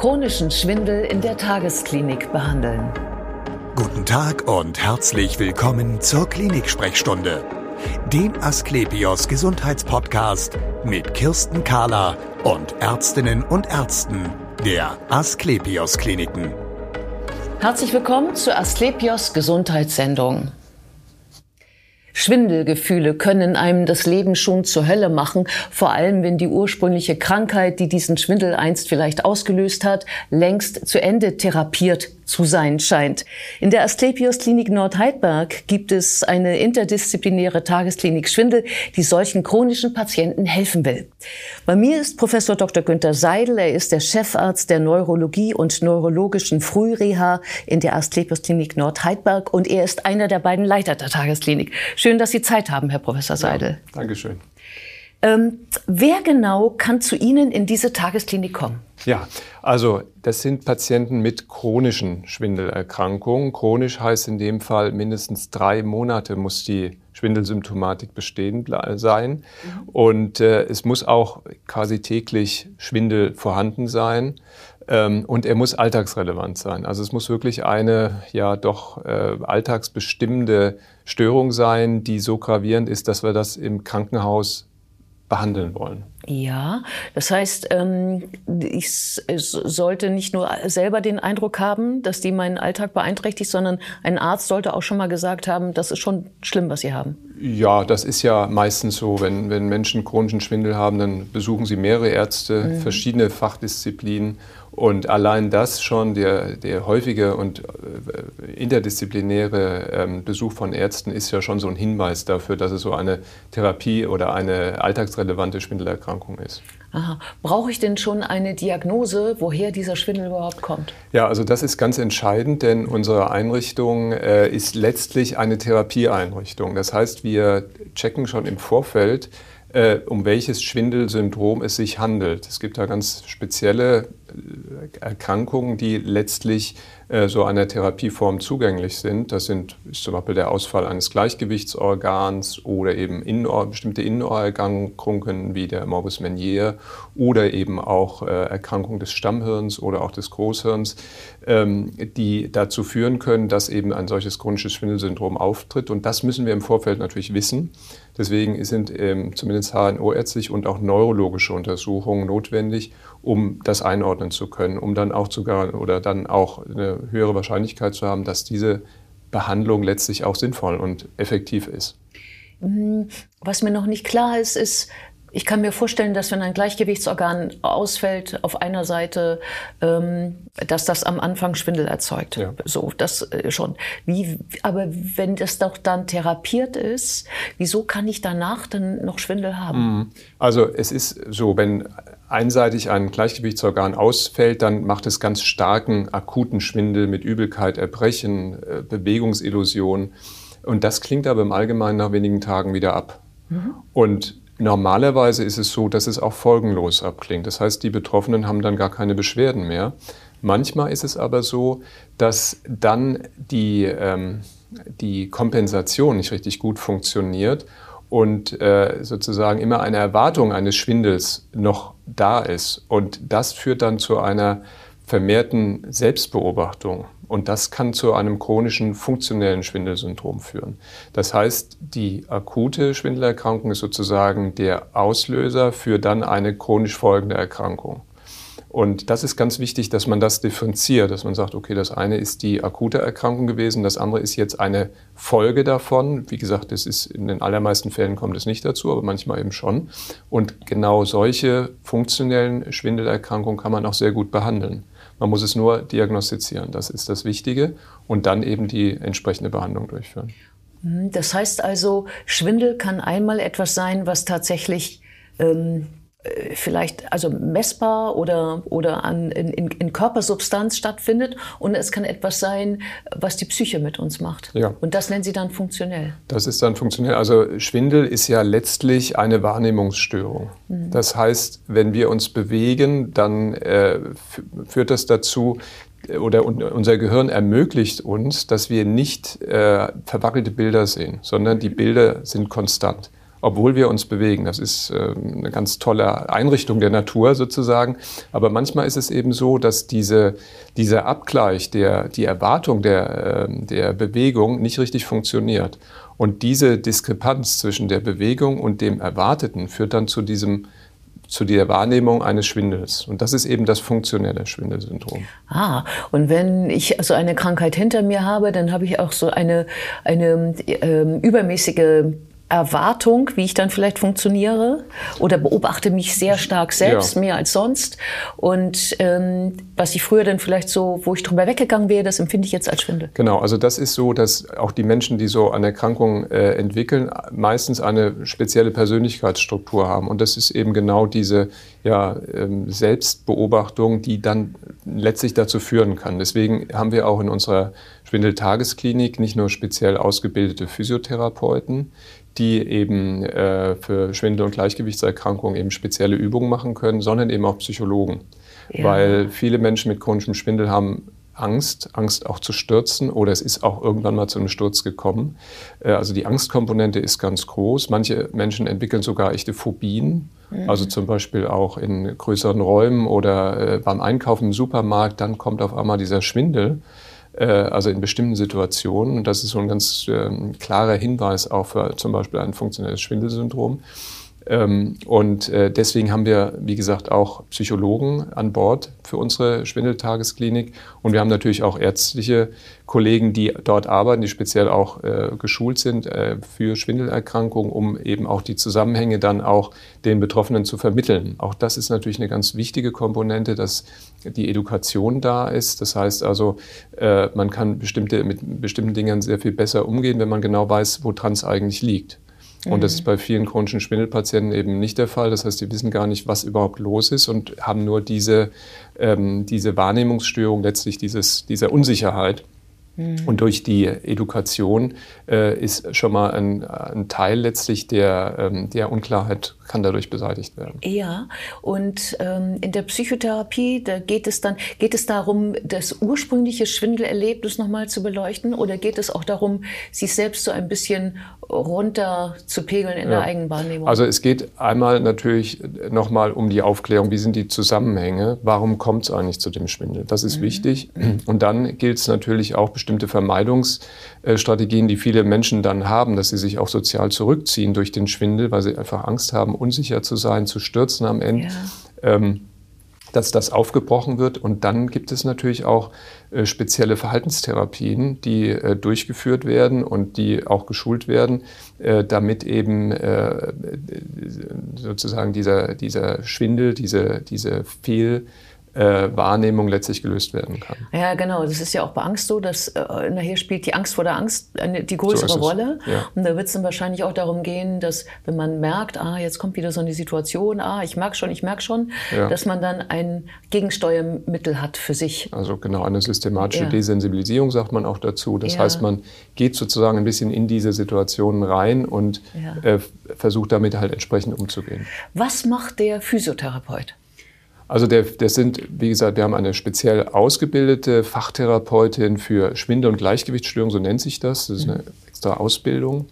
chronischen Schwindel in der Tagesklinik behandeln. Guten Tag und herzlich willkommen zur Klinik-Sprechstunde, dem Asklepios Gesundheitspodcast mit Kirsten Kahler und Ärztinnen und Ärzten der Asklepios Kliniken. Herzlich willkommen zur Asklepios Gesundheitssendung. Schwindelgefühle können einem das Leben schon zur Hölle machen, vor allem wenn die ursprüngliche Krankheit, die diesen Schwindel einst vielleicht ausgelöst hat, längst zu Ende therapiert zu sein scheint. In der Asklepios Klinik Nordheidberg gibt es eine interdisziplinäre Tagesklinik Schwindel, die solchen chronischen Patienten helfen will. Bei mir ist Professor Dr. Günther Seidel. Er ist der Chefarzt der Neurologie und neurologischen Frühreha in der Asklepios Klinik Nordheidberg und er ist einer der beiden Leiter der Tagesklinik. Schön, dass Sie Zeit haben, Herr Professor Seidel. Ja, Dankeschön. Ähm, wer genau kann zu Ihnen in diese Tagesklinik kommen? Ja, also das sind Patienten mit chronischen Schwindelerkrankungen. Chronisch heißt in dem Fall mindestens drei Monate muss die Schwindelsymptomatik bestehen sein. Mhm. Und äh, es muss auch quasi täglich Schwindel vorhanden sein. Ähm, und er muss alltagsrelevant sein. Also es muss wirklich eine ja doch äh, alltagsbestimmende Störung sein, die so gravierend ist, dass wir das im Krankenhaus behandeln wollen. Ja, das heißt, ähm, ich sollte nicht nur selber den Eindruck haben, dass die meinen Alltag beeinträchtigt, sondern ein Arzt sollte auch schon mal gesagt haben, das ist schon schlimm, was sie haben. Ja, das ist ja meistens so. Wenn, wenn Menschen chronischen Schwindel haben, dann besuchen sie mehrere Ärzte, mhm. verschiedene Fachdisziplinen und allein das schon, der, der häufige und äh, interdisziplinäre ähm, Besuch von Ärzten ist ja schon so ein Hinweis dafür, dass es so eine Therapie oder eine alltagsrelevante Schwindelerkrankung ist. Aha. Brauche ich denn schon eine Diagnose, woher dieser Schwindel überhaupt kommt? Ja, also das ist ganz entscheidend, denn unsere Einrichtung äh, ist letztlich eine Therapieeinrichtung. Das heißt, wir checken schon im Vorfeld, äh, um welches Schwindelsyndrom es sich handelt. Es gibt da ganz spezielle Erkrankungen, die letztlich äh, so einer Therapieform zugänglich sind. Das sind zum Beispiel der Ausfall eines Gleichgewichtsorgans oder eben Innenohr, bestimmte Innenohrerkrankungen wie der Morbus Meniere oder eben auch äh, Erkrankungen des Stammhirns oder auch des Großhirns, ähm, die dazu führen können, dass eben ein solches chronisches Schwindelsyndrom auftritt. Und das müssen wir im Vorfeld natürlich wissen. Deswegen sind ähm, zumindest HNO-ärztliche und auch neurologische Untersuchungen notwendig, um das einordnen zu können, um dann auch sogar oder dann auch eine höhere Wahrscheinlichkeit zu haben, dass diese Behandlung letztlich auch sinnvoll und effektiv ist. Mhm. Was mir noch nicht klar ist, ist, ich kann mir vorstellen, dass wenn ein Gleichgewichtsorgan ausfällt auf einer Seite, ähm, dass das am Anfang Schwindel erzeugt. Ja. So, das äh, schon. Wie, aber wenn das doch dann therapiert ist, wieso kann ich danach dann noch Schwindel haben? Mhm. Also es ist so, wenn einseitig ein Gleichgewichtsorgan ausfällt, dann macht es ganz starken akuten Schwindel mit Übelkeit, Erbrechen, äh, Bewegungsillusion. Und das klingt aber im Allgemeinen nach wenigen Tagen wieder ab. Mhm. Und Normalerweise ist es so, dass es auch folgenlos abklingt. Das heißt, die Betroffenen haben dann gar keine Beschwerden mehr. Manchmal ist es aber so, dass dann die, ähm, die Kompensation nicht richtig gut funktioniert und äh, sozusagen immer eine Erwartung eines Schwindels noch da ist. Und das führt dann zu einer vermehrten Selbstbeobachtung. Und das kann zu einem chronischen funktionellen Schwindelsyndrom führen. Das heißt, die akute Schwindelerkrankung ist sozusagen der Auslöser für dann eine chronisch folgende Erkrankung. Und das ist ganz wichtig, dass man das differenziert, dass man sagt, okay, das eine ist die akute Erkrankung gewesen, das andere ist jetzt eine Folge davon. Wie gesagt, das ist in den allermeisten Fällen kommt es nicht dazu, aber manchmal eben schon. Und genau solche funktionellen Schwindelerkrankungen kann man auch sehr gut behandeln. Man muss es nur diagnostizieren, das ist das Wichtige, und dann eben die entsprechende Behandlung durchführen. Mhm, das heißt also, Schwindel kann einmal etwas sein, was tatsächlich ähm, äh, vielleicht also messbar oder, oder an, in, in, Körpersubstanz stattfindet und es kann etwas sein, was die Psyche mit uns macht. Ja. Und das nennen Sie dann funktionell. Das ist dann funktionell. Also Schwindel ist ja letztlich eine Wahrnehmungsstörung. Mhm. Das heißt, wenn wir uns bewegen, dann äh, führt das dazu, oder unser Gehirn ermöglicht uns, dass wir nicht äh, verwackelte Bilder sehen, sondern die Bilder sind konstant. Obwohl wir uns bewegen. Das ist äh, eine ganz tolle Einrichtung der Natur sozusagen. Aber manchmal ist es eben so, dass diese, dieser Abgleich, der, die Erwartung der, äh, der Bewegung nicht richtig funktioniert. Und diese Diskrepanz zwischen der Bewegung und dem Erwarteten führt dann zu diesem zu der Wahrnehmung eines Schwindels. Und das ist eben das funktionelle Schwindelsyndrom. Ah, und wenn ich so eine Krankheit hinter mir habe, dann habe ich auch so eine, eine ähm, übermäßige Erwartung, wie ich dann vielleicht funktioniere oder beobachte mich sehr stark selbst, ja. mehr als sonst. Und ähm, was ich früher dann vielleicht so, wo ich drüber weggegangen wäre, das empfinde ich jetzt als Schwindel. Genau, also das ist so, dass auch die Menschen, die so eine Erkrankung äh, entwickeln, meistens eine spezielle Persönlichkeitsstruktur haben. Und das ist eben genau diese ja, ähm, Selbstbeobachtung, die dann letztlich dazu führen kann. Deswegen haben wir auch in unserer Schwindeltagesklinik nicht nur speziell ausgebildete Physiotherapeuten, die eben äh, für Schwindel- und Gleichgewichtserkrankungen eben spezielle Übungen machen können, sondern eben auch Psychologen. Ja. Weil viele Menschen mit chronischem Schwindel haben Angst, Angst auch zu stürzen oder es ist auch irgendwann mal zu einem Sturz gekommen. Äh, also die Angstkomponente ist ganz groß. Manche Menschen entwickeln sogar echte Phobien, mhm. also zum Beispiel auch in größeren Räumen oder äh, beim Einkaufen im Supermarkt, dann kommt auf einmal dieser Schwindel. Äh, also in bestimmten Situationen. Und das ist so ein ganz ähm, klarer Hinweis auch für zum Beispiel ein funktionelles Schwindelsyndrom. Ähm, und äh, deswegen haben wir, wie gesagt, auch Psychologen an Bord für unsere Schwindeltagesklinik. Und wir haben natürlich auch ärztliche Kollegen, die dort arbeiten, die speziell auch äh, geschult sind äh, für Schwindelerkrankungen, um eben auch die Zusammenhänge dann auch den Betroffenen zu vermitteln. Auch das ist natürlich eine ganz wichtige Komponente, dass die Education da ist. Das heißt also, man kann bestimmte, mit bestimmten Dingen sehr viel besser umgehen, wenn man genau weiß, woran es eigentlich liegt. Und das ist bei vielen chronischen Schwindelpatienten eben nicht der Fall. Das heißt, die wissen gar nicht, was überhaupt los ist und haben nur diese, ähm, diese Wahrnehmungsstörung, letztlich dieses, dieser Unsicherheit. Mhm. Und durch die Education äh, ist schon mal ein, ein Teil letztlich der, ähm, der Unklarheit kann dadurch beseitigt werden. Ja, und ähm, in der Psychotherapie, da geht es dann, geht es darum, das ursprüngliche Schwindelerlebnis nochmal zu beleuchten oder geht es auch darum, sich selbst so ein bisschen runter zu pegeln in ja. der Eigenwahrnehmung? Also es geht einmal natürlich nochmal um die Aufklärung, wie sind die Zusammenhänge, warum kommt es eigentlich zu dem Schwindel? Das ist mhm. wichtig. Und dann gilt es natürlich auch bestimmte Vermeidungsstrategien, die viele Menschen dann haben, dass sie sich auch sozial zurückziehen durch den Schwindel, weil sie einfach Angst haben, unsicher zu sein, zu stürzen am Ende. Ja. Ähm, dass das aufgebrochen wird. Und dann gibt es natürlich auch äh, spezielle Verhaltenstherapien, die äh, durchgeführt werden und die auch geschult werden, äh, damit eben äh, sozusagen dieser, dieser Schwindel, diese, diese Fehl- äh, Wahrnehmung letztlich gelöst werden kann. Ja, genau. Das ist ja auch bei Angst so, dass äh, nachher spielt die Angst vor der Angst eine, die größere so Rolle. Ja. Und da wird es dann wahrscheinlich auch darum gehen, dass wenn man merkt, ah, jetzt kommt wieder so eine Situation, ah, ich merke schon, ich merke schon, ja. dass man dann ein Gegensteuermittel hat für sich. Also genau, eine systematische ja. Desensibilisierung sagt man auch dazu. Das heißt, man geht sozusagen ein bisschen in diese Situationen rein und äh, versucht damit halt entsprechend umzugehen. Was macht der Physiotherapeut? Also der, das sind, wie gesagt, wir haben eine speziell ausgebildete Fachtherapeutin für Schwindel- und Gleichgewichtsstörungen, so nennt sich das. Das ist eine extra Ausbildung.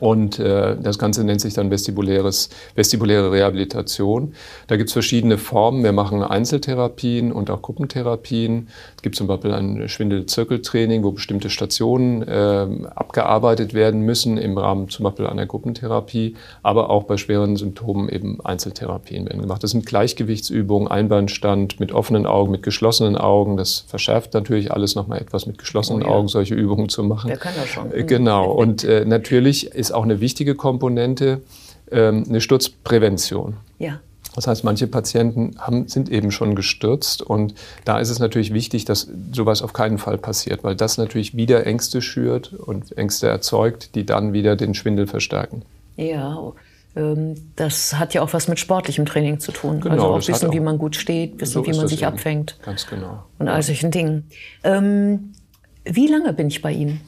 Und äh, das Ganze nennt sich dann vestibuläres, vestibuläre Rehabilitation. Da gibt es verschiedene Formen. Wir machen Einzeltherapien und auch Gruppentherapien. Es gibt zum Beispiel ein Schwindelzirkeltraining, wo bestimmte Stationen äh, abgearbeitet werden müssen im Rahmen zum Beispiel einer Gruppentherapie. Aber auch bei schweren Symptomen eben Einzeltherapien werden gemacht. Das sind Gleichgewichtsübungen, Einbeinstand mit offenen Augen, mit geschlossenen Augen. Das verschärft natürlich alles nochmal etwas mit geschlossenen oh ja. Augen, solche Übungen zu machen. Der kann das schon. Genau. Und äh, natürlich ist auch eine wichtige Komponente ähm, eine Sturzprävention. Ja. Das heißt, manche Patienten haben, sind eben schon gestürzt und da ist es natürlich wichtig, dass sowas auf keinen Fall passiert, weil das natürlich wieder Ängste schürt und Ängste erzeugt, die dann wieder den Schwindel verstärken. Ja, ähm, das hat ja auch was mit sportlichem Training zu tun. Genau, also auch wissen, auch, wie man gut steht, wissen, so wie man sich eben. abfängt. Ganz genau. Und all solchen Dingen. Ähm, wie lange bin ich bei Ihnen?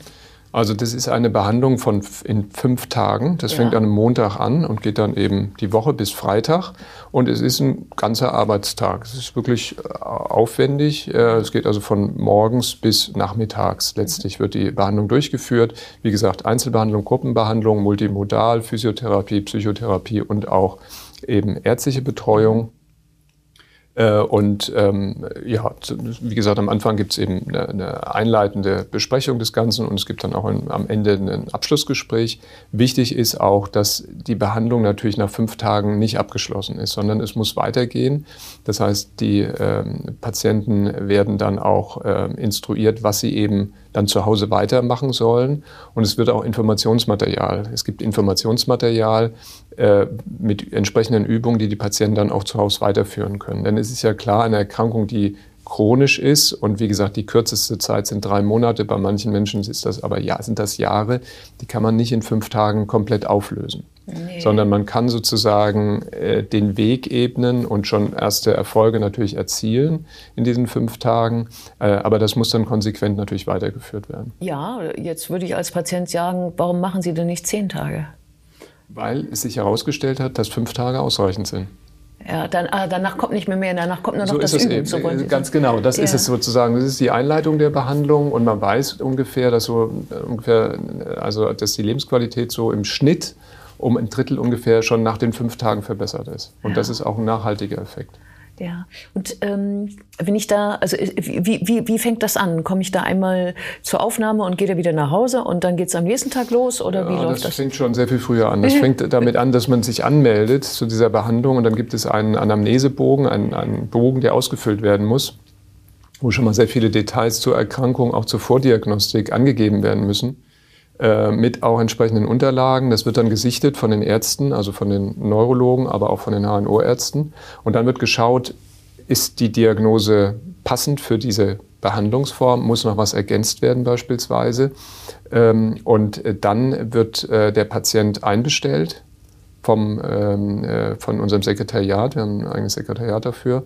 Also das ist eine Behandlung von in fünf Tagen. Das ja. fängt an einem Montag an und geht dann eben die Woche bis Freitag. Und es ist ein ganzer Arbeitstag. Es ist wirklich äh, aufwendig. Äh, es geht also von morgens bis nachmittags. Letztlich wird die Behandlung durchgeführt. Wie gesagt, Einzelbehandlung, Gruppenbehandlung, Multimodal, Physiotherapie, Psychotherapie und auch eben ärztliche Betreuung. Äh, und ähm, ja, wie gesagt, am Anfang gibt es eben eine, eine, einleitende Besprechung des Ganzen und es gibt dann auch ein, am Ende ein Abschlussgespräch. Wichtig ist auch, dass die Behandlung natürlich nach fünf Tagen nicht abgeschlossen ist, sondern es muss weitergehen. Das heißt, die ähm, Patienten werden dann auch äh, instruiert, was sie eben dann zu Hause weitermachen sollen. Und es wird auch Informationsmaterial. Es gibt Informationsmaterial äh, mit entsprechenden Übungen, die die Patienten dann auch zu Hause weiterführen können. Denn es ist ja klar, eine Erkrankung, die chronisch ist und wie gesagt, die kürzeste Zeit sind drei Monate, bei manchen Menschen ist das aber ja, sind das Jahre, die kann man nicht in fünf Tagen komplett auflösen. Nee. Sondern man kann sozusagen äh, den Weg ebnen und schon erste Erfolge natürlich erzielen in diesen fünf Tagen. Äh, aber das muss dann konsequent natürlich weitergeführt werden. Ja, jetzt würde ich als Patient sagen, warum machen Sie denn nicht zehn Tage? Weil es sich herausgestellt hat, dass fünf Tage ausreichend sind. Ja, dann, ah, danach kommt nicht mehr mehr, danach kommt nur noch so das ist Üben. So eben. Ganz genau, das ja. ist es sozusagen. Das ist die Einleitung der Behandlung und man weiß ungefähr, dass so ungefähr, also dass die Lebensqualität so im Schnitt um ein Drittel ungefähr schon nach den fünf Tagen verbessert ist. Und ja. das ist auch ein nachhaltiger Effekt. Ja, und ähm, wenn ich da, also äh, wie, wie, wie fängt das an? Komme ich da einmal zur Aufnahme und gehe da wieder nach Hause und dann geht es am nächsten Tag los oder ja, wie läuft das? Das fängt schon sehr viel früher an. Das fängt damit an, dass man sich anmeldet zu dieser Behandlung und dann gibt es einen Anamnesebogen, einen, einen Bogen, der ausgefüllt werden muss, wo schon mal sehr viele Details zur Erkrankung, auch zur Vordiagnostik angegeben werden müssen. Äh, mit auch entsprechenden Unterlagen. Das wird dann gesichtet von den Ärzten, also von den Neurologen, aber auch von den HNO-Ärzten. Und dann wird geschaut, ist die Diagnose passend für diese Behandlungsform, muss noch was ergänzt werden beispielsweise. Ähm, und dann wird äh, der Patient einbestellt vom, ähm, äh, von unserem Sekretariat, wir haben ein eigenes Sekretariat dafür,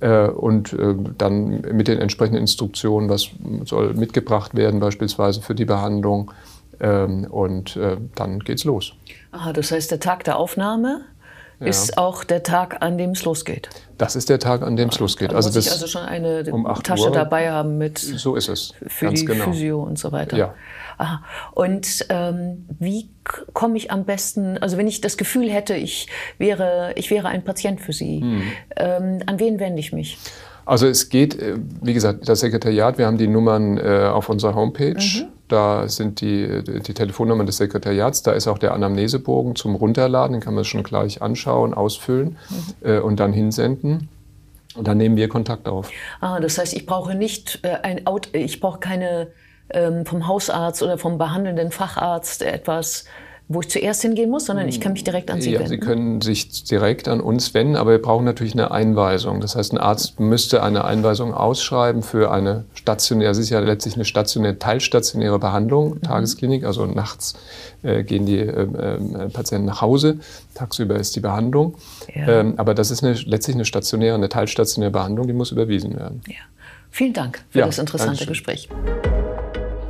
und dann mit den entsprechenden Instruktionen, was soll mitgebracht werden beispielsweise für die Behandlung, ähm, und äh, dann geht's los. Aha, das heißt, der Tag der Aufnahme ja. ist auch der Tag, an dem es losgeht. Das ist der Tag, an dem es losgeht. Da also muss ich also schon eine um Tasche Uhr, dabei haben mit so ist es. für Ganz die genau. Physio und so weiter. Ja. Aha. Und ähm, wie komme ich am besten, also wenn ich das Gefühl hätte, ich wäre, ich wäre ein Patient für Sie, hm. ähm, an wen wende ich mich? Also es geht, äh, wie gesagt, das Sekretariat, wir haben die Nummern äh, auf unserer Homepage. Mhm. Da sind die, die Telefonnummern des Sekretariats. Da ist auch der Anamnesebogen zum Runterladen. Den kann man schon gleich anschauen, ausfüllen mhm. äh, und dann hinsenden. Und dann nehmen wir Kontakt auf. Ah, das heißt, ich brauche nicht äh, ein Out, ich brauche keine ähm, vom Hausarzt oder vom behandelnden Facharzt etwas wo ich zuerst hingehen muss, sondern ich kann mich direkt an Sie ja, wenden. Sie können sich direkt an uns wenden, aber wir brauchen natürlich eine Einweisung. Das heißt, ein Arzt müsste eine Einweisung ausschreiben für eine stationäre, es ist ja letztlich eine stationäre, teilstationäre Behandlung, mhm. Tagesklinik, also nachts äh, gehen die äh, äh, Patienten nach Hause, tagsüber ist die Behandlung. Ja. Ähm, aber das ist eine, letztlich eine stationäre, eine teilstationäre Behandlung, die muss überwiesen werden. Ja. Vielen Dank für das interessante Gespräch.